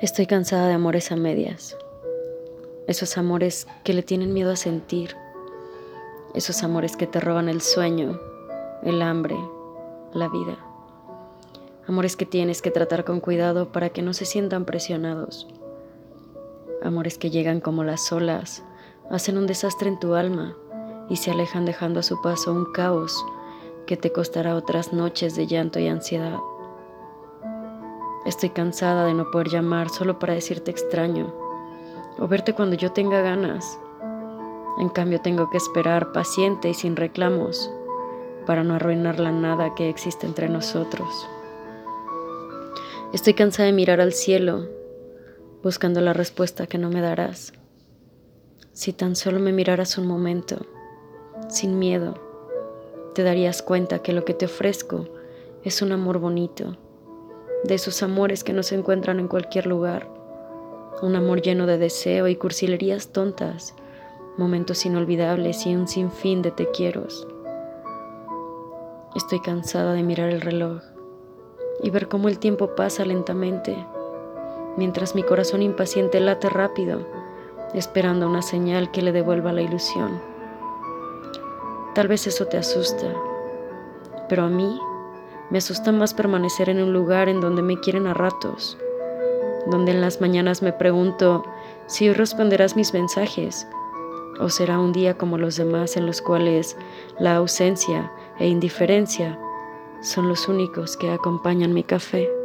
Estoy cansada de amores a medias. Esos amores que le tienen miedo a sentir. Esos amores que te roban el sueño, el hambre, la vida. Amores que tienes que tratar con cuidado para que no se sientan presionados. Amores que llegan como las olas, hacen un desastre en tu alma y se alejan dejando a su paso un caos que te costará otras noches de llanto y ansiedad. Estoy cansada de no poder llamar solo para decirte extraño o verte cuando yo tenga ganas. En cambio tengo que esperar paciente y sin reclamos para no arruinar la nada que existe entre nosotros. Estoy cansada de mirar al cielo buscando la respuesta que no me darás. Si tan solo me miraras un momento, sin miedo, te darías cuenta que lo que te ofrezco es un amor bonito de esos amores que no se encuentran en cualquier lugar. Un amor lleno de deseo y cursilerías tontas, momentos inolvidables y un sinfín de te quiero. Estoy cansada de mirar el reloj y ver cómo el tiempo pasa lentamente, mientras mi corazón impaciente late rápido, esperando una señal que le devuelva la ilusión. Tal vez eso te asusta, pero a mí me asusta más permanecer en un lugar en donde me quieren a ratos, donde en las mañanas me pregunto si responderás mis mensajes o será un día como los demás en los cuales la ausencia e indiferencia son los únicos que acompañan mi café.